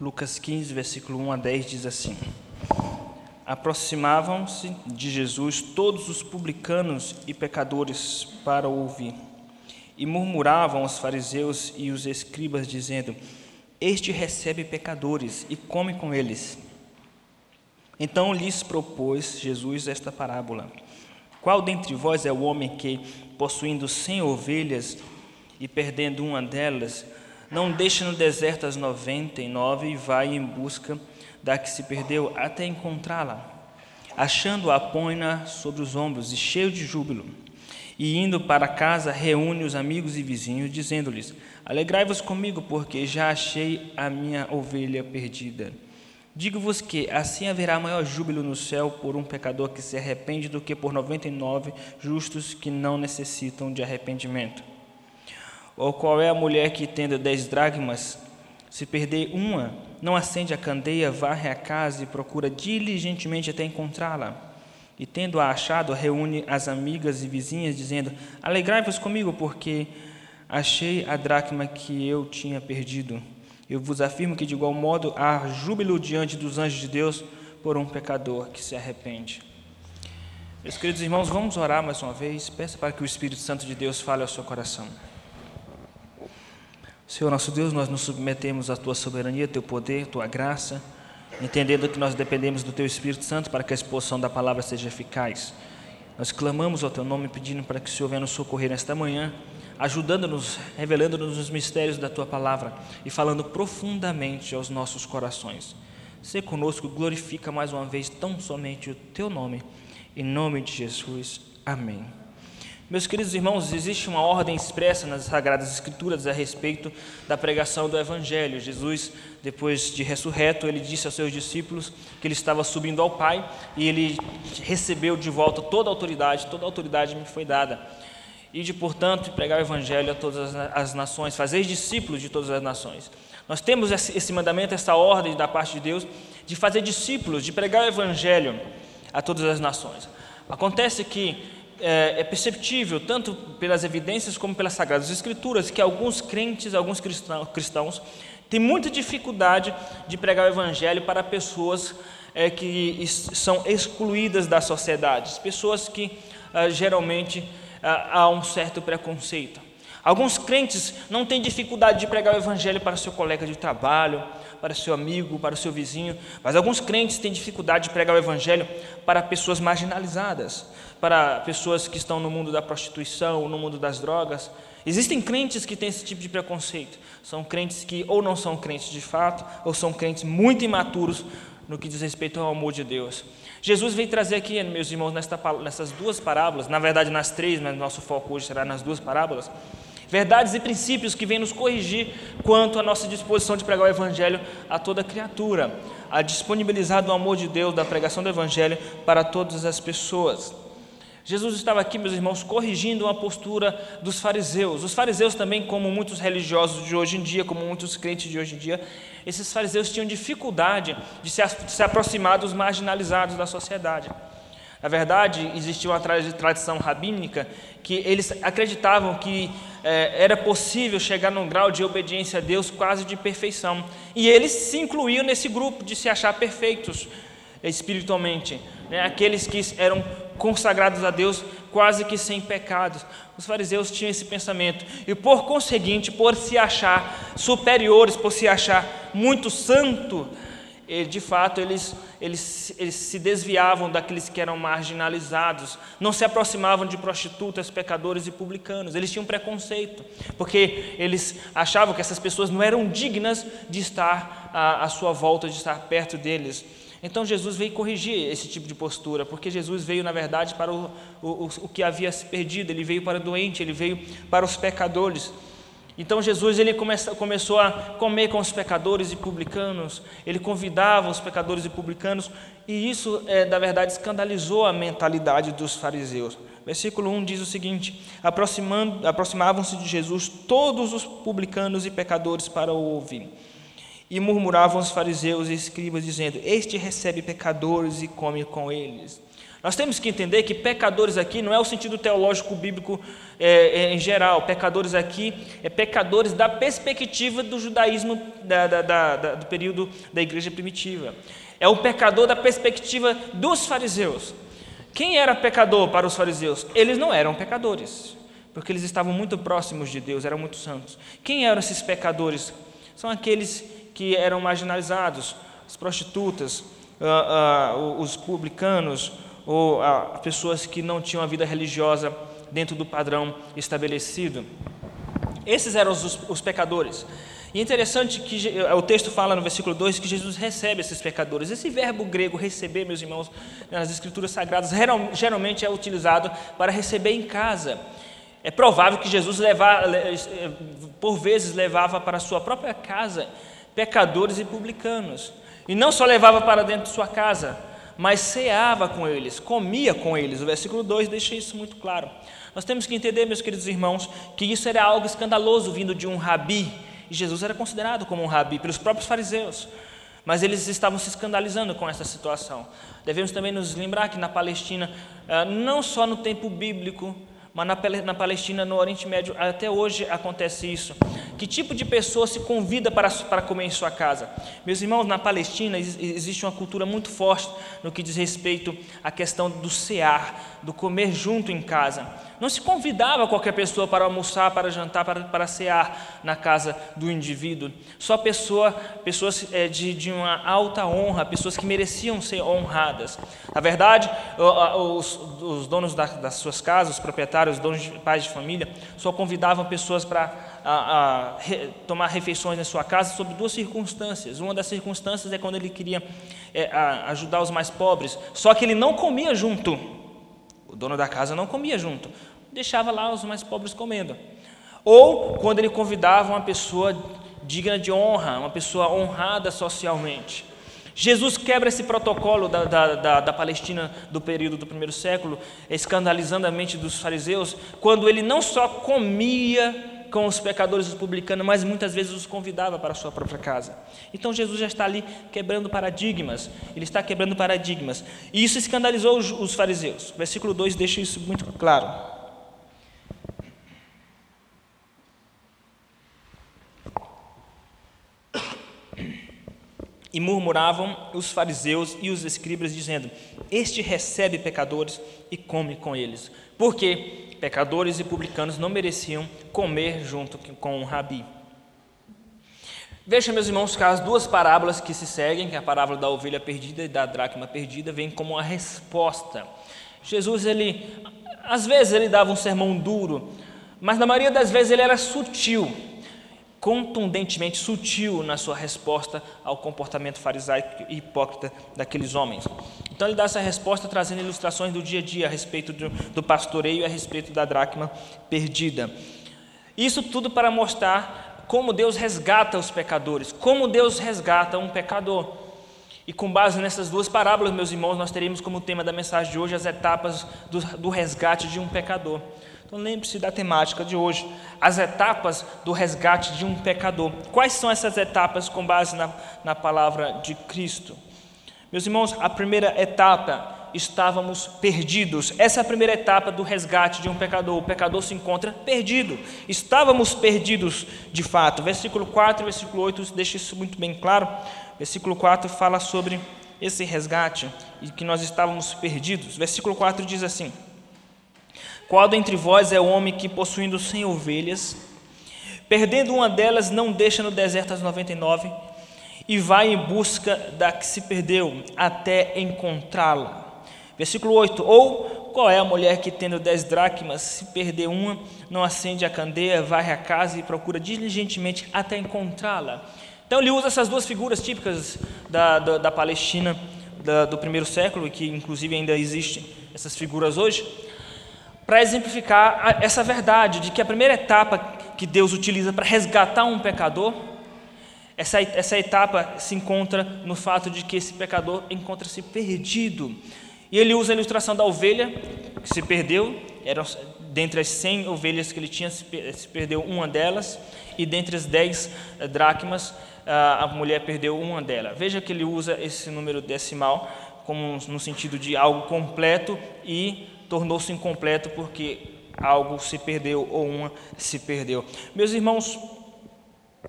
Lucas 15, versículo 1 a 10 diz assim: Aproximavam-se de Jesus todos os publicanos e pecadores para ouvir. E murmuravam os fariseus e os escribas, dizendo: Este recebe pecadores e come com eles. Então lhes propôs Jesus esta parábola: Qual dentre vós é o homem que, possuindo cem ovelhas e perdendo uma delas, não deixa no deserto as noventa e nove e vai em busca da que se perdeu até encontrá-la. Achando-a, põe-na sobre os ombros e cheio de júbilo. E indo para casa, reúne os amigos e vizinhos, dizendo-lhes: Alegrai-vos comigo, porque já achei a minha ovelha perdida. Digo-vos que assim haverá maior júbilo no céu por um pecador que se arrepende do que por noventa e nove justos que não necessitam de arrependimento. Ou qual é a mulher que, tendo dez dracmas, se perder uma, não acende a candeia, varre a casa e procura diligentemente até encontrá-la? E tendo-a achado, reúne as amigas e vizinhas, dizendo: Alegrai-vos comigo, porque achei a dracma que eu tinha perdido. Eu vos afirmo que, de igual modo, há júbilo diante dos anjos de Deus por um pecador que se arrepende. Meus queridos irmãos, vamos orar mais uma vez. Peça para que o Espírito Santo de Deus fale ao seu coração. Senhor nosso Deus, nós nos submetemos à tua soberania, teu poder, tua graça, entendendo que nós dependemos do teu Espírito Santo para que a exposição da palavra seja eficaz. Nós clamamos ao teu nome pedindo para que o Senhor venha nos socorrer nesta manhã, ajudando-nos, revelando-nos os mistérios da tua palavra e falando profundamente aos nossos corações. Se conosco, glorifica mais uma vez tão somente o teu nome. Em nome de Jesus. Amém. Meus queridos irmãos, existe uma ordem expressa nas Sagradas Escrituras a respeito da pregação do Evangelho. Jesus, depois de ressurreto, ele disse aos seus discípulos que ele estava subindo ao Pai e ele recebeu de volta toda a autoridade, toda a autoridade me foi dada. E de, portanto, pregar o Evangelho a todas as nações, fazer discípulos de todas as nações. Nós temos esse mandamento, essa ordem da parte de Deus de fazer discípulos, de pregar o Evangelho a todas as nações. Acontece que é, é perceptível, tanto pelas evidências como pelas Sagradas Escrituras, que alguns crentes, alguns cristãos, têm muita dificuldade de pregar o Evangelho para pessoas é, que são excluídas da sociedade, pessoas que ah, geralmente ah, há um certo preconceito. Alguns crentes não têm dificuldade de pregar o Evangelho para seu colega de trabalho, para seu amigo, para seu vizinho, mas alguns crentes têm dificuldade de pregar o Evangelho para pessoas marginalizadas, para pessoas que estão no mundo da prostituição, no mundo das drogas. Existem crentes que têm esse tipo de preconceito. São crentes que ou não são crentes de fato, ou são crentes muito imaturos no que diz respeito ao amor de Deus. Jesus veio trazer aqui, meus irmãos, nessas duas parábolas, na verdade nas três, mas nosso foco hoje será nas duas parábolas, verdades e princípios que vêm nos corrigir quanto à nossa disposição de pregar o Evangelho a toda criatura, a disponibilizar do amor de Deus, da pregação do Evangelho para todas as pessoas. Jesus estava aqui, meus irmãos, corrigindo uma postura dos fariseus. Os fariseus também, como muitos religiosos de hoje em dia, como muitos crentes de hoje em dia, esses fariseus tinham dificuldade de se, de se aproximar dos marginalizados da sociedade. Na verdade, existia uma tradição rabínica que eles acreditavam que é, era possível chegar num grau de obediência a Deus quase de perfeição. E eles se incluíam nesse grupo de se achar perfeitos espiritualmente. Né? Aqueles que eram consagrados a Deus quase que sem pecados. Os fariseus tinham esse pensamento e, por conseguinte, por se achar superiores, por se achar muito santo, de fato eles, eles, eles se desviavam daqueles que eram marginalizados, não se aproximavam de prostitutas, pecadores e publicanos. Eles tinham preconceito, porque eles achavam que essas pessoas não eram dignas de estar à, à sua volta, de estar perto deles. Então Jesus veio corrigir esse tipo de postura, porque Jesus veio, na verdade, para o, o, o que havia se perdido, ele veio para o doente, ele veio para os pecadores. Então Jesus ele começa, começou a comer com os pecadores e publicanos, ele convidava os pecadores e publicanos, e isso, é, na verdade, escandalizou a mentalidade dos fariseus. Versículo 1 diz o seguinte: Aproximavam-se de Jesus todos os publicanos e pecadores para o ouvir. E murmuravam os fariseus e escribas, dizendo: Este recebe pecadores e come com eles. Nós temos que entender que pecadores aqui não é o sentido teológico bíblico é, é, em geral. Pecadores aqui é pecadores da perspectiva do judaísmo da, da, da, do período da igreja primitiva. É o pecador da perspectiva dos fariseus. Quem era pecador para os fariseus? Eles não eram pecadores, porque eles estavam muito próximos de Deus, eram muito santos. Quem eram esses pecadores? São aqueles que eram marginalizados, as prostitutas, uh, uh, os publicanos, ou uh, pessoas que não tinham a vida religiosa dentro do padrão estabelecido. Esses eram os, os pecadores. E é interessante que o texto fala no versículo 2 que Jesus recebe esses pecadores. Esse verbo grego receber, meus irmãos, nas escrituras sagradas, geralmente é utilizado para receber em casa. É provável que Jesus levava, eh, por vezes levava para a sua própria casa pecadores e publicanos. E não só levava para dentro de sua casa, mas ceava com eles, comia com eles. O versículo 2 deixa isso muito claro. Nós temos que entender, meus queridos irmãos, que isso era algo escandaloso vindo de um rabi. E Jesus era considerado como um rabi pelos próprios fariseus. Mas eles estavam se escandalizando com essa situação. Devemos também nos lembrar que na Palestina, ah, não só no tempo bíblico, mas na Palestina, no Oriente Médio, até hoje acontece isso. Que tipo de pessoa se convida para, para comer em sua casa? Meus irmãos, na Palestina existe uma cultura muito forte no que diz respeito à questão do cear, do comer junto em casa. Não se convidava qualquer pessoa para almoçar, para jantar, para, para cear na casa do indivíduo. Só pessoa, pessoas é, de, de uma alta honra, pessoas que mereciam ser honradas. Na verdade, os, os donos das suas casas, os proprietários, os donos de pais de família, só convidavam pessoas para a, a, re, tomar refeições na sua casa sob duas circunstâncias. Uma das circunstâncias é quando ele queria é, a, ajudar os mais pobres, só que ele não comia junto. O dono da casa não comia junto, deixava lá os mais pobres comendo. Ou quando ele convidava uma pessoa digna de honra, uma pessoa honrada socialmente. Jesus quebra esse protocolo da, da, da, da, Palestina do período do primeiro século, escandalizando a mente dos fariseus, quando ele não só comia com os pecadores os publicanos, mas muitas vezes os convidava para a sua própria casa. Então Jesus já está ali quebrando paradigmas, ele está quebrando paradigmas. E isso escandalizou os, fariseus. Versículo 2 deixa isso muito claro. E murmuravam os fariseus e os escribas, dizendo: Este recebe pecadores e come com eles. Por quê? pecadores e publicanos não mereciam comer junto com o rabi. Veja, meus irmãos, que as duas parábolas que se seguem, que é a parábola da ovelha perdida e da dracma perdida, vem como uma resposta. Jesus, ele, às vezes ele dava um sermão duro, mas na maioria das vezes ele era sutil contundentemente sutil na sua resposta ao comportamento farisaico e hipócrita daqueles homens. Então ele dá essa resposta trazendo ilustrações do dia a dia a respeito do, do pastoreio e a respeito da dracma perdida. Isso tudo para mostrar como Deus resgata os pecadores, como Deus resgata um pecador. E com base nessas duas parábolas, meus irmãos, nós teremos como tema da mensagem de hoje as etapas do, do resgate de um pecador. Então lembre-se da temática de hoje, as etapas do resgate de um pecador. Quais são essas etapas com base na, na palavra de Cristo? Meus irmãos, a primeira etapa, estávamos perdidos. Essa é a primeira etapa do resgate de um pecador. O pecador se encontra perdido. Estávamos perdidos de fato. Versículo 4 e versículo 8 deixa isso muito bem claro. Versículo 4 fala sobre esse resgate e que nós estávamos perdidos. Versículo 4 diz assim: qual dentre vós é o homem que, possuindo cem ovelhas, perdendo uma delas, não deixa no deserto as noventa e nove, e vai em busca da que se perdeu, até encontrá-la? Versículo 8: Ou qual é a mulher que, tendo dez dracmas, se perder uma, não acende a candeia, varre a casa e procura diligentemente até encontrá-la? Então, ele usa essas duas figuras típicas da, da, da Palestina da, do primeiro século, que inclusive ainda existem essas figuras hoje para exemplificar essa verdade de que a primeira etapa que Deus utiliza para resgatar um pecador, essa, essa etapa se encontra no fato de que esse pecador encontra-se perdido. E ele usa a ilustração da ovelha que se perdeu, era dentre as cem ovelhas que ele tinha, se perdeu uma delas, e dentre as dez eh, dracmas, a mulher perdeu uma delas. Veja que ele usa esse número decimal como no sentido de algo completo e tornou-se incompleto porque algo se perdeu ou uma se perdeu. Meus irmãos,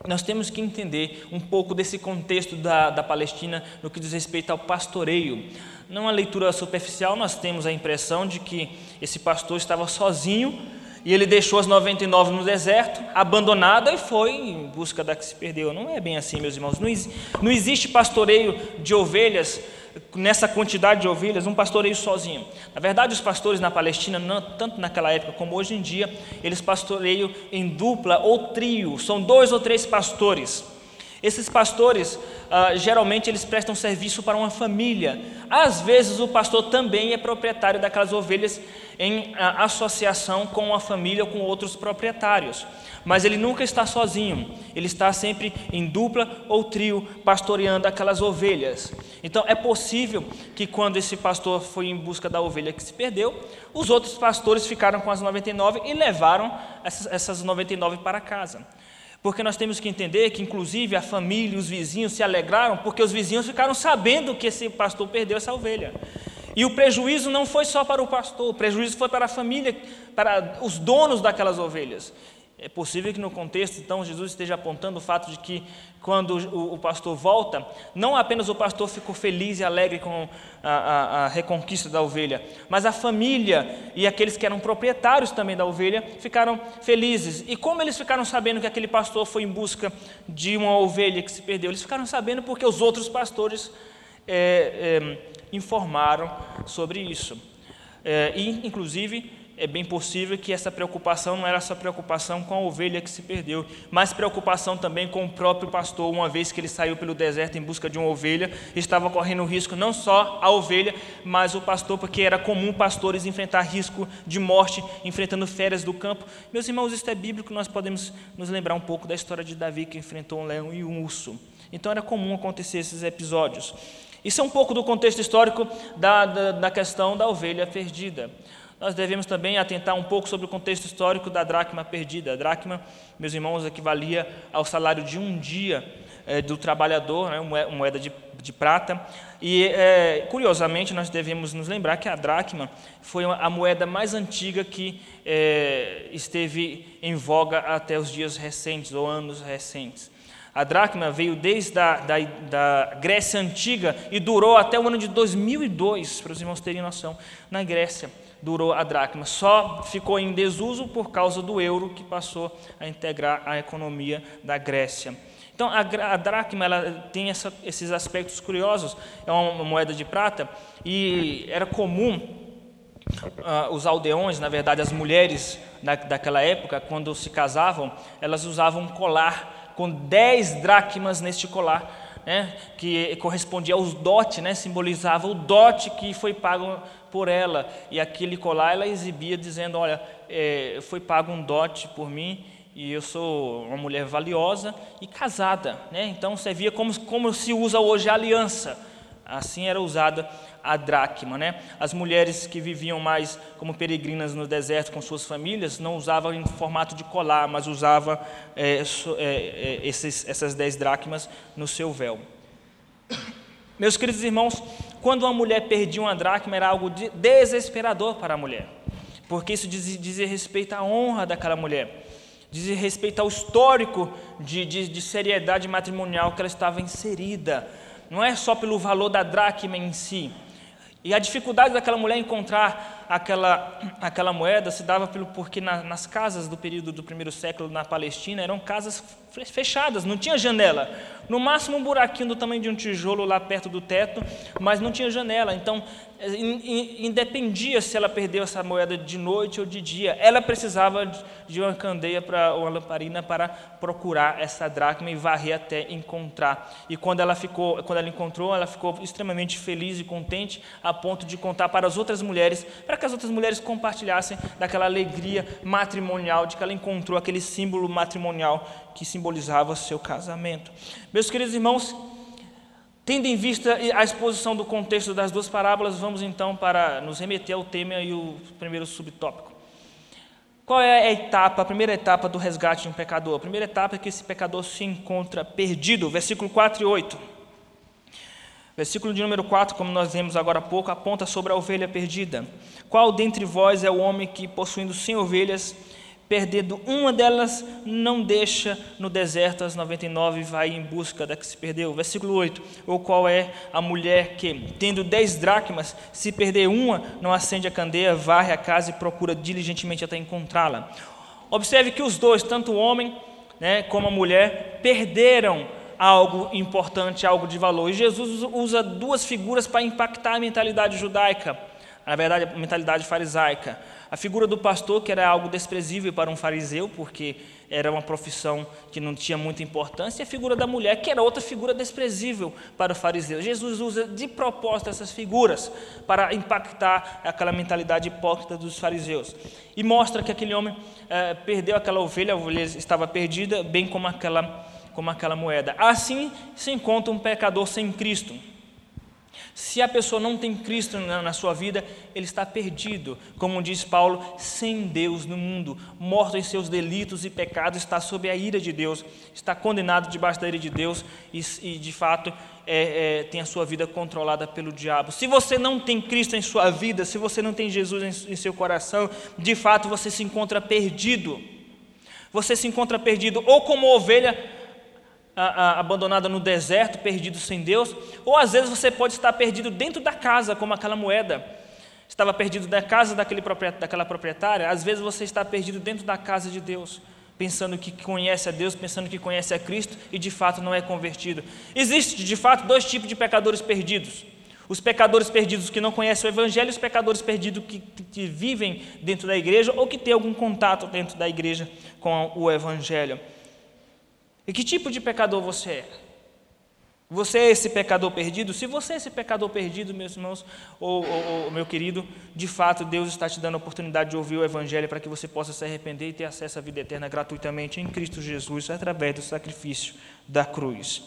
nós temos que entender um pouco desse contexto da, da Palestina no que diz respeito ao pastoreio. Numa leitura superficial, nós temos a impressão de que esse pastor estava sozinho e ele deixou as 99 no deserto, abandonada, e foi em busca da que se perdeu. Não é bem assim, meus irmãos. Não, não existe pastoreio de ovelhas nessa quantidade de ovelhas, um pastoreio sozinho. Na verdade, os pastores na Palestina, tanto naquela época como hoje em dia, eles pastoreiam em dupla ou trio, são dois ou três pastores. Esses pastores, ah, geralmente, eles prestam serviço para uma família. Às vezes, o pastor também é proprietário daquelas ovelhas em ah, associação com a família ou com outros proprietários. Mas ele nunca está sozinho, ele está sempre em dupla ou trio, pastoreando aquelas ovelhas. Então, é possível que, quando esse pastor foi em busca da ovelha que se perdeu, os outros pastores ficaram com as 99 e levaram essas, essas 99 para casa. Porque nós temos que entender que, inclusive, a família e os vizinhos se alegraram porque os vizinhos ficaram sabendo que esse pastor perdeu essa ovelha. E o prejuízo não foi só para o pastor, o prejuízo foi para a família, para os donos daquelas ovelhas. É possível que no contexto, então, Jesus esteja apontando o fato de que, quando o, o pastor volta, não apenas o pastor ficou feliz e alegre com a, a, a, reconquista da ovelha, mas a família e aqueles que eram proprietários também da ovelha ficaram felizes. E como eles ficaram sabendo que aquele pastor foi em busca de uma ovelha que se perdeu? Eles ficaram sabendo porque os outros pastores é, é, informaram sobre isso. É, e, inclusive, é bem possível que essa preocupação não era só preocupação com a ovelha que se perdeu, mas preocupação também com o próprio pastor, uma vez que ele saiu pelo deserto em busca de uma ovelha, estava correndo risco não só a ovelha, mas o pastor, porque era comum pastores enfrentar risco de morte, enfrentando férias do campo. Meus irmãos, isso é bíblico, nós podemos nos lembrar um pouco da história de Davi que enfrentou um leão e um urso. Então era comum acontecer esses episódios. Isso é um pouco do contexto histórico da, da, da questão da ovelha perdida nós devemos também atentar um pouco sobre o contexto histórico da dracma perdida. A dracma, meus irmãos, equivalia ao salário de um dia é, do trabalhador, né, moeda de, de prata. E, é, curiosamente, nós devemos nos lembrar que a dracma foi a moeda mais antiga que é, esteve em voga até os dias recentes, ou anos recentes. A dracma veio desde a da, da Grécia Antiga e durou até o ano de 2002, para os irmãos terem noção, na Grécia durou a dracma. Só ficou em desuso por causa do euro que passou a integrar a economia da Grécia. Então, a, a dracma ela tem essa, esses aspectos curiosos. É uma moeda de prata e era comum uh, os aldeões, na verdade, as mulheres da, daquela época, quando se casavam, elas usavam um colar com 10 dracmas neste colar né, que correspondia aos dote, né, simbolizava o dote que foi pago por ela. E aquele colar ela exibia dizendo: Olha, é, foi pago um dote por mim e eu sou uma mulher valiosa e casada. Né? Então servia como, como se usa hoje a aliança. Assim era usada a dracma. Né? As mulheres que viviam mais como peregrinas no deserto com suas famílias não usavam em formato de colar, mas usavam é, é, é, esses, essas dez dracmas no seu véu. Meus queridos irmãos, quando uma mulher perdia uma dracma era algo desesperador para a mulher, porque isso diz, respeito à honra daquela mulher, diz respeito ao histórico de, de, de seriedade matrimonial que ela estava inserida. Não é só pelo valor da dracma em si, e a dificuldade daquela mulher encontrar aquela, aquela moeda se dava pelo, porque na, nas casas do período do primeiro século na Palestina eram casas fechadas, não tinha janela. No máximo um buraquinho do tamanho de um tijolo lá perto do teto, mas não tinha janela. Então, independia se ela perdeu essa moeda de noite ou de dia. Ela precisava de uma candeia para uma lamparina para procurar essa dracma e varrer até encontrar. E quando ela ficou, quando ela encontrou, ela ficou extremamente feliz e contente a ponto de contar para as outras mulheres, para que as outras mulheres compartilhassem daquela alegria matrimonial de que ela encontrou aquele símbolo matrimonial que simbolizava seu casamento. Meus queridos irmãos, tendo em vista a exposição do contexto das duas parábolas, vamos então para nos remeter ao tema e o primeiro subtópico. Qual é a etapa, a primeira etapa do resgate de um pecador? A primeira etapa é que esse pecador se encontra perdido, versículo 4 e 8. Versículo de número 4, como nós vimos agora há pouco, aponta sobre a ovelha perdida. Qual dentre vós é o homem que, possuindo cem ovelhas, perdendo uma delas, não deixa no deserto as 99 e vai em busca da que se perdeu. Versículo 8. Ou qual é a mulher que, tendo dez dracmas, se perder uma, não acende a candeia, varre a casa e procura diligentemente até encontrá-la. Observe que os dois, tanto o homem né, como a mulher, perderam algo importante, algo de valor. E Jesus usa duas figuras para impactar a mentalidade judaica, na verdade, a mentalidade farisaica. A figura do pastor, que era algo desprezível para um fariseu, porque era uma profissão que não tinha muita importância, e a figura da mulher, que era outra figura desprezível para o fariseu. Jesus usa de propósito essas figuras para impactar aquela mentalidade hipócrita dos fariseus. E mostra que aquele homem eh, perdeu aquela ovelha, a ovelha estava perdida, bem como aquela como aquela moeda. Assim se encontra um pecador sem Cristo. Se a pessoa não tem Cristo na, sua vida, ele está perdido, como diz Paulo, sem Deus no mundo, morto em seus delitos e pecados, está sob a ira de Deus, está condenado debaixo da ira de Deus e, e de fato, é, é, tem a sua vida controlada pelo diabo. Se você não tem Cristo em sua vida, se você não tem Jesus em, em seu coração, de fato você se encontra perdido. Você se encontra perdido ou como ovelha abandonada no deserto, perdido sem Deus, ou às vezes você pode estar perdido dentro da casa, como aquela moeda. Estava perdido da casa daquele daquela proprietária, às vezes você está perdido dentro da casa de Deus, pensando que conhece a Deus, pensando que conhece a Cristo e de fato não é convertido. Existe de fato dois tipos de pecadores perdidos. Os pecadores perdidos que não conhecem o Evangelho e os pecadores perdidos que, que vivem dentro da igreja ou que têm algum contato dentro da igreja com o Evangelho. E que tipo de pecador você é? Você é esse pecador perdido? Se você é esse pecador perdido, meus irmãos, ou, ou, ou, meu querido, de fato Deus está te dando a oportunidade de ouvir o Evangelho para que você possa se arrepender e ter acesso à vida eterna gratuitamente em Cristo Jesus, através do sacrifício da cruz.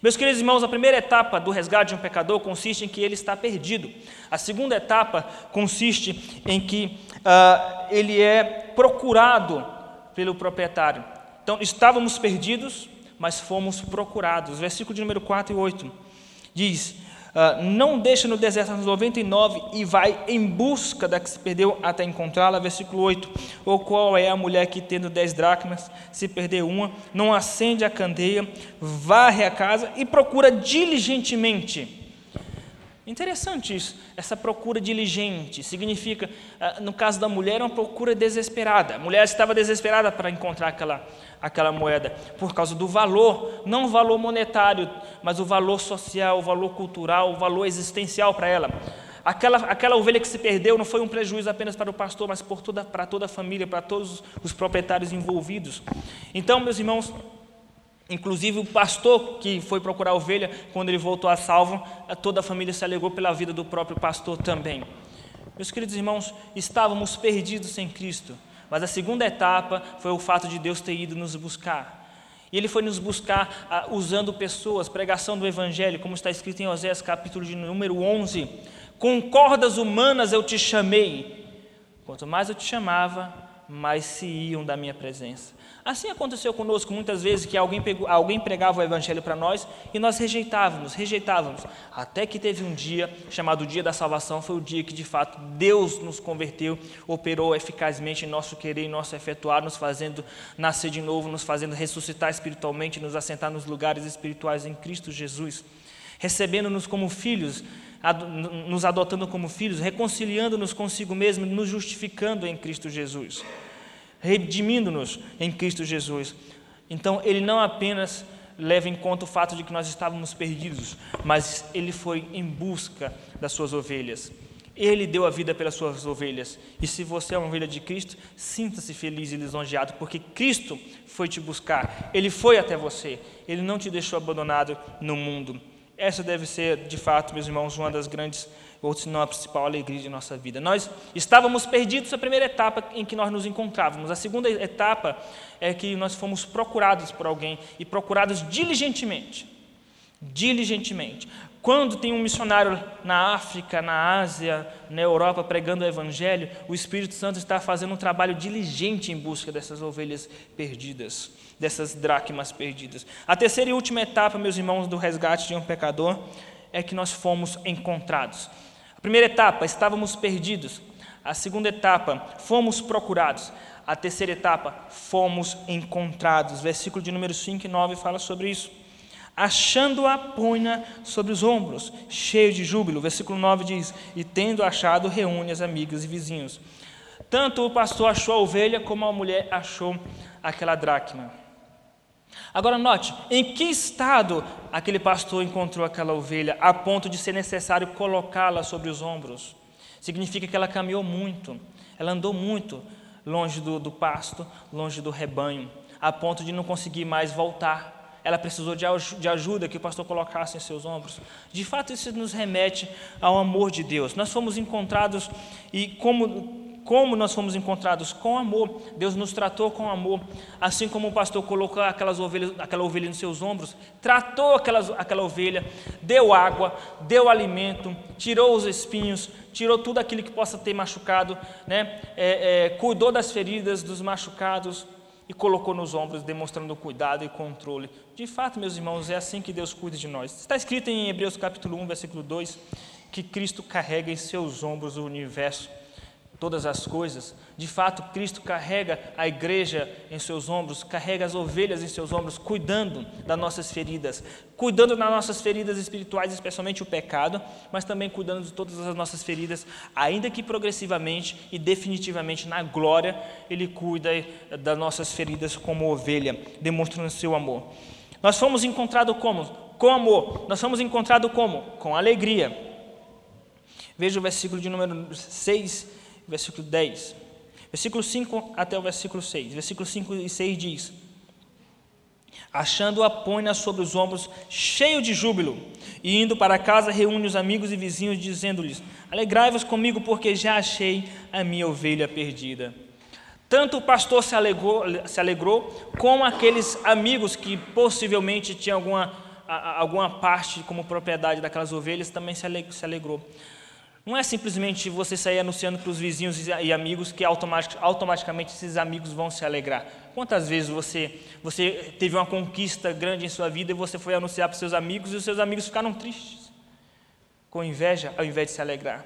Meus queridos irmãos, a primeira etapa do resgate de um pecador consiste em que ele está perdido. A segunda etapa consiste em que uh, ele é procurado pelo proprietário. Então, estávamos perdidos, mas fomos procurados. Versículo de número 4 e 8 diz: uh, Não deixa no deserto as 99 e vai em busca da que se perdeu até encontrá-la. Versículo 8: Ou qual é a mulher que, tendo dez dracmas, se perder uma, não acende a candeia, varre a casa e procura diligentemente Interessante isso, essa procura diligente. Significa, ah, no caso da mulher, uma procura desesperada. A mulher estava desesperada para encontrar aquela, aquela moeda, por causa do valor, não o valor monetário, mas o valor social, o valor cultural, o valor existencial para ela. Aquela, aquela ovelha que se perdeu não foi um prejuízo apenas para o pastor, mas por toda, para toda a família, para todos os proprietários envolvidos. Então, meus irmãos, Inclusive o pastor que foi procurar a ovelha, quando ele voltou a salvo, toda a família se alegrou pela vida do próprio pastor também. Meus queridos irmãos, estávamos perdidos sem Cristo, mas a segunda etapa foi o fato de Deus ter ido nos buscar. E Ele foi nos buscar ah, usando pessoas, pregação do Evangelho, como está escrito em Oséias capítulo de número 11. Com cordas humanas eu te chamei, quanto mais eu te chamava, mais se iam da minha presença. Assim aconteceu conosco muitas vezes que alguém, pegou, alguém pregava o Evangelho para nós e nós rejeitávamos, rejeitávamos, até que teve um dia chamado Dia da Salvação, foi o dia que de fato Deus nos converteu, operou eficazmente em nosso querer, em nosso efetuar, nos fazendo nascer de novo, nos fazendo ressuscitar espiritualmente, nos assentar nos lugares espirituais em Cristo Jesus, recebendo-nos como filhos, nos adotando como filhos, reconciliando-nos consigo mesmo, nos justificando em Cristo Jesus redimindo-nos em Cristo Jesus. Então, ele não apenas leva em conta o fato de que nós estávamos perdidos, mas ele foi em busca das suas ovelhas. Ele deu a vida pelas suas ovelhas. E se você é uma ovelha de Cristo, sinta-se feliz e lisonjeado, porque Cristo foi te buscar. Ele foi até você. Ele não te deixou abandonado no mundo. Essa deve ser, de fato, meus irmãos, uma das grandes ou se não a principal alegria de nossa vida. Nós estávamos perdidos na primeira etapa em que nós nos encontrávamos. A segunda etapa é que nós fomos procurados por alguém e procurados diligentemente. Diligentemente. Quando tem um missionário na África, na Ásia, na Europa pregando o Evangelho, o Espírito Santo está fazendo um trabalho diligente em busca dessas ovelhas perdidas, dessas dracmas perdidas. A terceira e última etapa, meus irmãos, do resgate de um pecador é que nós fomos encontrados. A primeira etapa, estávamos perdidos. A segunda etapa, fomos procurados. A terceira etapa, fomos encontrados. Versículo de número 5 e 9 fala sobre isso achando-a, punha sobre os ombros, cheio de júbilo. Versículo 9 diz: E tendo achado, reúne as amigas e vizinhos. Tanto o pastor achou a ovelha, como a mulher achou aquela dracma. Agora note, em que estado aquele pastor encontrou aquela ovelha, a ponto de ser necessário colocá-la sobre os ombros? Significa que ela caminhou muito, ela andou muito longe do, do pasto, longe do rebanho, a ponto de não conseguir mais voltar ela precisou de ajuda que o pastor colocasse em seus ombros. De fato, isso nos remete ao amor de Deus. Nós fomos encontrados e como, como nós fomos encontrados com amor, Deus nos tratou com amor, assim como o pastor colocou aquelas ovelhas, aquela ovelha nos seus ombros, tratou aquelas, aquela ovelha, deu água, deu alimento, tirou os espinhos, tirou tudo aquilo que possa ter machucado, né? É, é, cuidou das feridas, dos machucados, e colocou nos ombros, demonstrando cuidado e controle. De fato, meus irmãos, é assim que Deus cuida de nós. Está escrito em Hebreus capítulo 1, versículo 2, que Cristo carrega em seus ombros o universo todas as coisas. De fato, Cristo carrega a igreja em seus ombros, carrega as ovelhas em seus ombros, cuidando das nossas feridas, cuidando das nossas feridas espirituais, especialmente o pecado, mas também cuidando de todas as nossas feridas, ainda que progressivamente e definitivamente na glória, Ele cuida das nossas feridas como ovelha, demonstrando seu amor. Nós fomos encontrados como? Com amor. Nós fomos encontrados como? Com alegria. Veja o versículo de número 6 versículo 10. Versículo 5 até o versículo 6. Versículo 5 e 6 diz: Achando-a, põe-na sobre os ombros, cheio de júbilo, e indo para casa, reúne os amigos e vizinhos, dizendo-lhes: Alegrai-vos comigo, porque já achei a minha ovelha perdida. Tanto o pastor se alegrou, se alegrou como aqueles amigos que possivelmente tinham alguma, alguma parte como propriedade daquelas ovelhas também se alegrou. Não é simplesmente você sair anunciando para os vizinhos e amigos que automaticamente esses amigos vão se alegrar. Quantas vezes você, você teve uma conquista grande em sua vida e você foi anunciar para os seus amigos e os seus amigos ficaram tristes, com inveja, ao invés de se alegrar?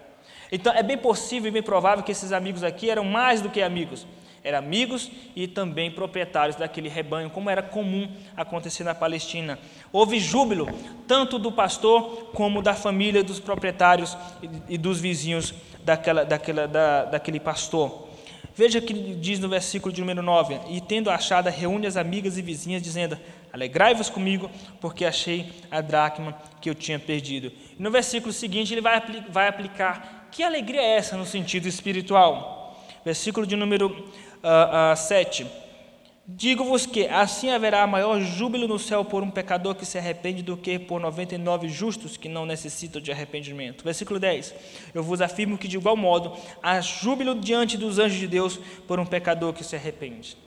Então é bem possível e bem provável que esses amigos aqui eram mais do que amigos, eram amigos e também proprietários daquele rebanho, como era comum acontecer na Palestina. Houve júbilo, tanto do pastor como da família dos proprietários e dos vizinhos daquela, daquela, da, daquele pastor. Veja que diz no versículo de número 9: E tendo achado, reúne as amigas e vizinhas, dizendo: Alegrai-vos comigo, porque achei a dracma que eu tinha perdido. E no versículo seguinte, ele vai, vai aplicar: Que alegria é essa no sentido espiritual? Versículo de número uh, uh, 7. Digo-vos que assim haverá maior júbilo no céu por um pecador que se arrepende do que por 99 justos que não necessitam de arrependimento. Versículo 10. Eu vos afirmo que de igual modo há júbilo diante dos anjos de Deus por um pecador que se arrepende.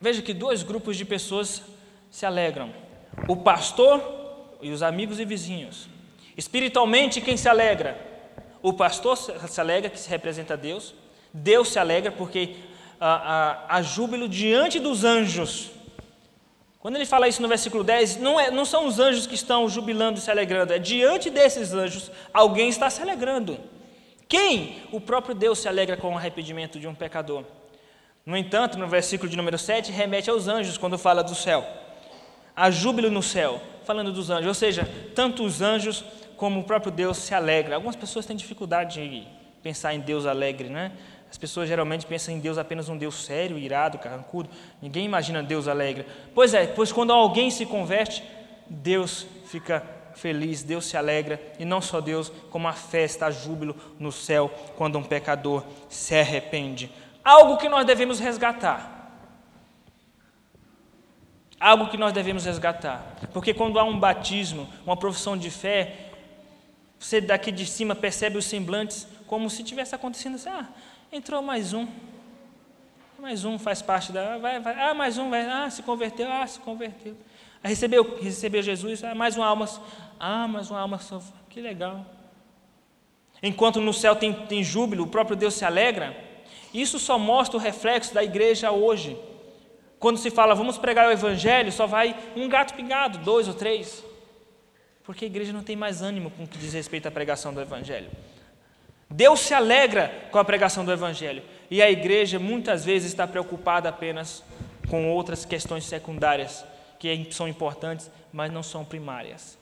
Veja que dois grupos de pessoas se alegram: o pastor e os amigos e vizinhos. Espiritualmente, quem se alegra? O pastor se alegra que se representa Deus, Deus se alegra porque há, há, há júbilo diante dos anjos. Quando ele fala isso no versículo 10, não, é, não são os anjos que estão jubilando e se alegrando, é diante desses anjos alguém está se alegrando. Quem? O próprio Deus se alegra com o arrependimento de um pecador. No entanto, no versículo de número 7, remete aos anjos quando fala do céu. Há júbilo no céu, falando dos anjos, ou seja, tanto os anjos como o próprio Deus se alegra. Algumas pessoas têm dificuldade de pensar em Deus alegre, né? As pessoas geralmente pensam em Deus apenas um Deus sério, irado, carrancudo. Ninguém imagina Deus alegre. Pois é, pois quando alguém se converte, Deus fica feliz, Deus se alegra, e não só Deus, como a festa, a júbilo no céu quando um pecador se arrepende. Algo que nós devemos resgatar. Algo que nós devemos resgatar. Porque quando há um batismo, uma profissão de fé, você daqui de cima percebe os semblantes como se tivesse acontecendo assim: ah, Entrou mais um. mais um faz parte da. Vai, vai, ah, mais um, vai, ah, se converteu, ah, se converteu. Ah, recebeu, recebeu Jesus, ah, mais uma alma. Ah, mais uma alma. Que legal. Enquanto no céu tem, tem júbilo, o próprio Deus se alegra. Isso só mostra o reflexo da igreja hoje. Quando se fala, vamos pregar o evangelho, só vai um gato pingado, dois ou três. Porque a igreja não tem mais ânimo com o que diz respeito à pregação do evangelho. Deus se alegra com a pregação do evangelho. E a igreja muitas vezes está preocupada apenas com outras questões secundárias, que são importantes, mas não são primárias.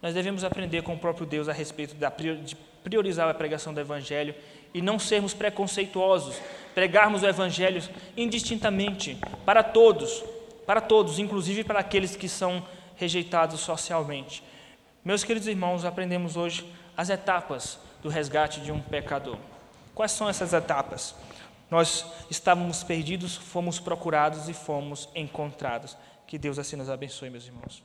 Nós devemos aprender com o próprio Deus a respeito de priorizar a pregação do evangelho e não sermos preconceituosos, pregarmos o Evangelho indistintamente para todos, para todos, inclusive para aqueles que são rejeitados socialmente. Meus queridos irmãos, aprendemos hoje as etapas do resgate de um pecador. Quais são essas etapas? Nós estávamos perdidos, fomos procurados e fomos encontrados. Que Deus assim nos abençoe, meus irmãos.